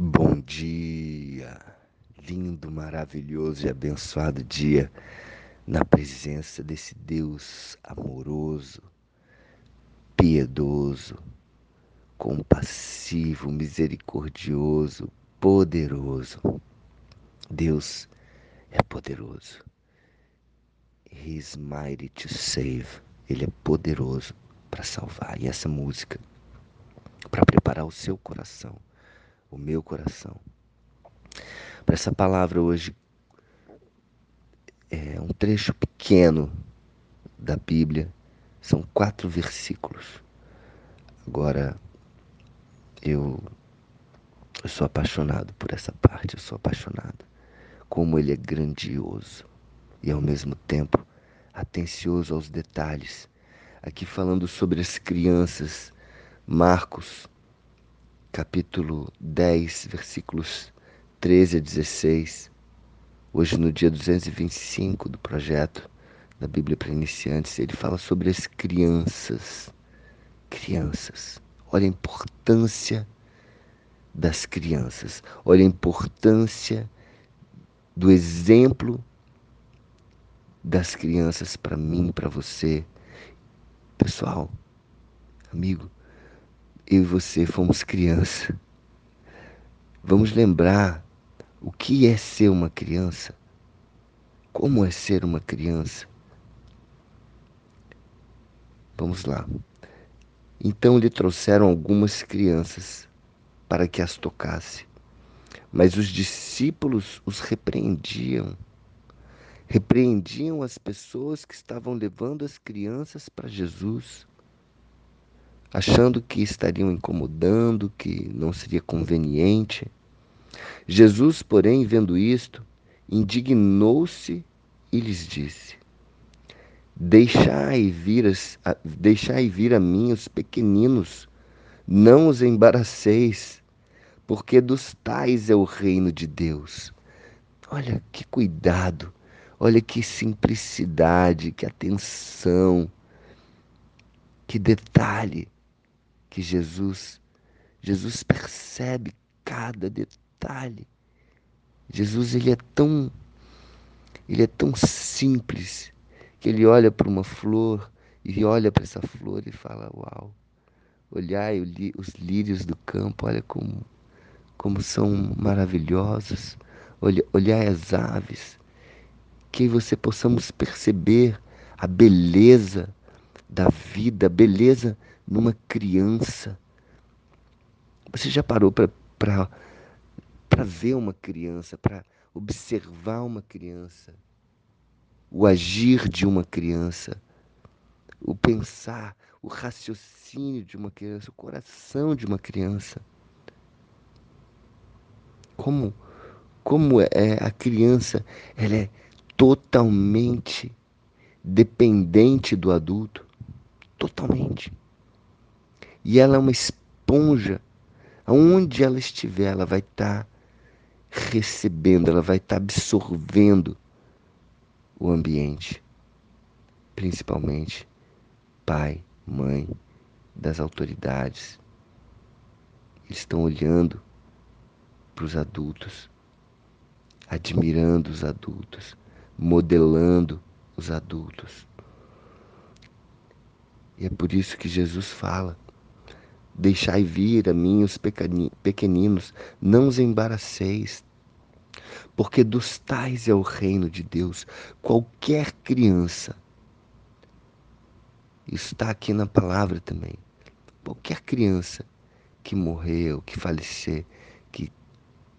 Bom dia, lindo, maravilhoso e abençoado dia na presença desse Deus amoroso, piedoso, compassivo, misericordioso, poderoso. Deus é poderoso. He is mighty to save. Ele é poderoso para salvar. E essa música para preparar o seu coração o meu coração. Para essa palavra hoje, é um trecho pequeno da Bíblia, são quatro versículos. Agora, eu, eu sou apaixonado por essa parte, eu sou apaixonado. Como ele é grandioso e ao mesmo tempo atencioso aos detalhes. Aqui falando sobre as crianças, Marcos capítulo 10, versículos 13 a 16. Hoje, no dia 225 do projeto da Bíblia para Iniciantes, ele fala sobre as crianças. Crianças. Olha a importância das crianças. Olha a importância do exemplo das crianças para mim, para você. Pessoal, amigo, eu e você fomos criança. Vamos lembrar o que é ser uma criança. Como é ser uma criança? Vamos lá. Então lhe trouxeram algumas crianças para que as tocasse. Mas os discípulos os repreendiam. Repreendiam as pessoas que estavam levando as crianças para Jesus achando que estariam incomodando, que não seria conveniente. Jesus, porém, vendo isto, indignou-se e lhes disse: Deixai vir, as, deixai vir a mim os pequeninos, não os embaraceis, porque dos tais é o reino de Deus. Olha que cuidado, olha que simplicidade, que atenção, que detalhe que Jesus, Jesus percebe cada detalhe. Jesus ele é tão ele é tão simples que ele olha para uma flor e olha para essa flor e fala: "Uau! Olhai os lírios do campo, olha como como são maravilhosos. Olha, olhai as aves. Que você possamos perceber a beleza da vida, beleza numa criança. Você já parou para ver uma criança, para observar uma criança, o agir de uma criança, o pensar, o raciocínio de uma criança, o coração de uma criança? Como, como é a criança, ela é totalmente dependente do adulto, totalmente. E ela é uma esponja. Aonde ela estiver, ela vai estar tá recebendo, ela vai estar tá absorvendo o ambiente. Principalmente pai, mãe, das autoridades. Eles estão olhando para os adultos, admirando os adultos, modelando os adultos. E é por isso que Jesus fala Deixai vir a mim os pequeninos, não os embaraceis, porque dos tais é o reino de Deus. Qualquer criança, isso está aqui na palavra também, qualquer criança que morreu, que falecer, que,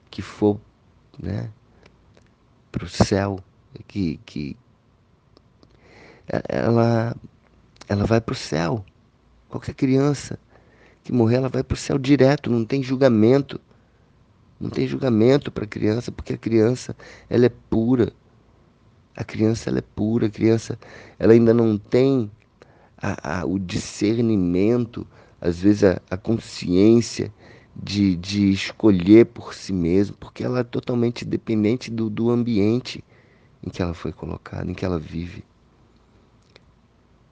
que for né, para o céu, que, que ela, ela vai para o céu. Qualquer criança que morrer, ela vai para o céu direto, não tem julgamento. Não tem julgamento para a criança, porque a criança, ela é pura. A criança, ela é pura. A criança, ela ainda não tem a, a, o discernimento, às vezes a, a consciência de, de escolher por si mesmo, porque ela é totalmente dependente do, do ambiente em que ela foi colocada, em que ela vive.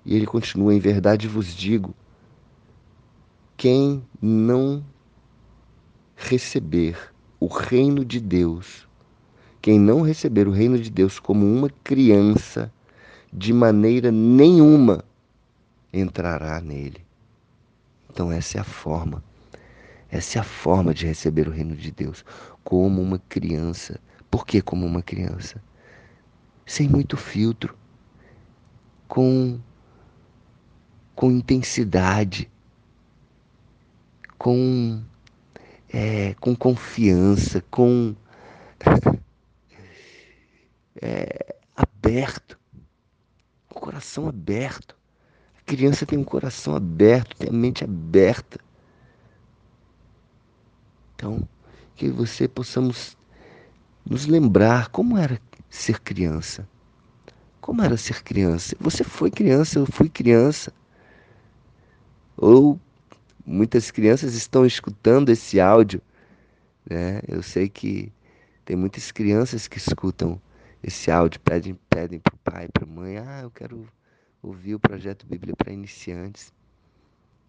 E ele continua: Em verdade vos digo quem não receber o reino de Deus, quem não receber o reino de Deus como uma criança, de maneira nenhuma entrará nele. Então, essa é a forma. Essa é a forma de receber o reino de Deus, como uma criança. Por que como uma criança? Sem muito filtro, com, com intensidade, com, é, com confiança, com é, aberto, com o coração aberto. A criança tem um coração aberto, tem a mente aberta. Então, que você possamos nos lembrar como era ser criança. Como era ser criança? Você foi criança, eu fui criança. Ou muitas crianças estão escutando esse áudio, né? Eu sei que tem muitas crianças que escutam esse áudio, pedem, pedem para o pai, para a mãe, ah, eu quero ouvir o projeto Bíblia para iniciantes.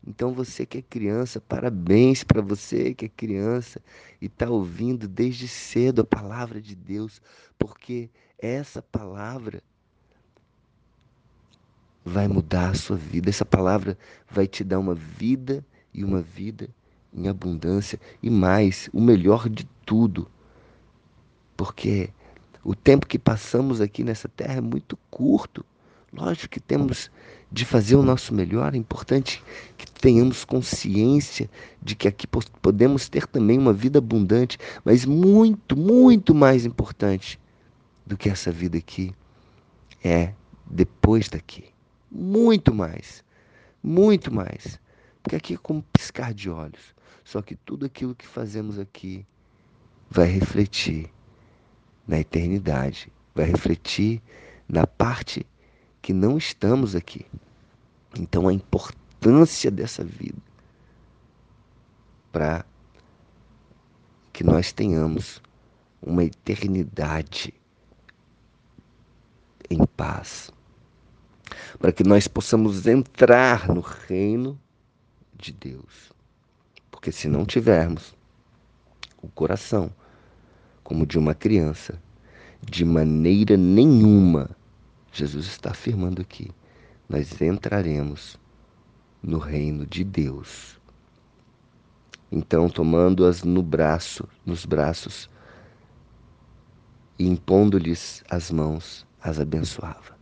Então você que é criança, parabéns para você que é criança e está ouvindo desde cedo a palavra de Deus, porque essa palavra vai mudar a sua vida. Essa palavra vai te dar uma vida e uma vida em abundância e mais, o melhor de tudo. Porque o tempo que passamos aqui nessa terra é muito curto. Lógico que temos de fazer o nosso melhor, é importante que tenhamos consciência de que aqui podemos ter também uma vida abundante, mas muito, muito mais importante do que essa vida aqui é depois daqui. Muito mais. Muito mais. Porque aqui é como piscar de olhos. Só que tudo aquilo que fazemos aqui vai refletir na eternidade, vai refletir na parte que não estamos aqui. Então a importância dessa vida para que nós tenhamos uma eternidade em paz, para que nós possamos entrar no reino de Deus. Porque se não tivermos o coração como de uma criança, de maneira nenhuma, Jesus está afirmando aqui, nós entraremos no reino de Deus. Então, tomando-as no braço, nos braços, e impondo-lhes as mãos, as abençoava.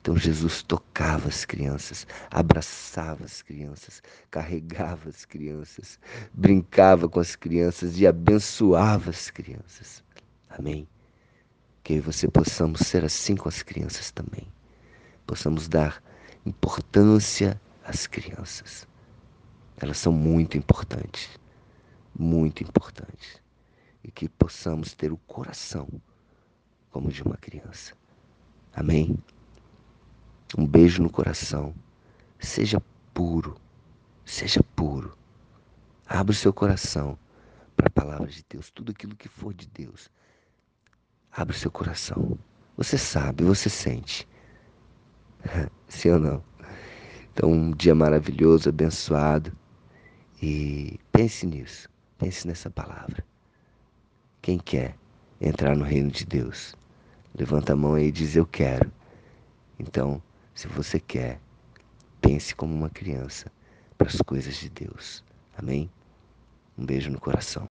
Então Jesus tocava as crianças, abraçava as crianças, carregava as crianças, brincava com as crianças e abençoava as crianças. Amém? Que você possamos ser assim com as crianças também. Possamos dar importância às crianças. Elas são muito importantes, muito importantes. E que possamos ter o coração como de uma criança. Amém? Um beijo no coração. Seja puro. Seja puro. Abra o seu coração para a palavra de Deus, tudo aquilo que for de Deus. Abra o seu coração. Você sabe, você sente. Sim ou não? Então, um dia maravilhoso, abençoado. E pense nisso. Pense nessa palavra. Quem quer entrar no reino de Deus? Levanta a mão aí e diz: Eu quero. Então, se você quer, pense como uma criança para as coisas de Deus. Amém? Um beijo no coração.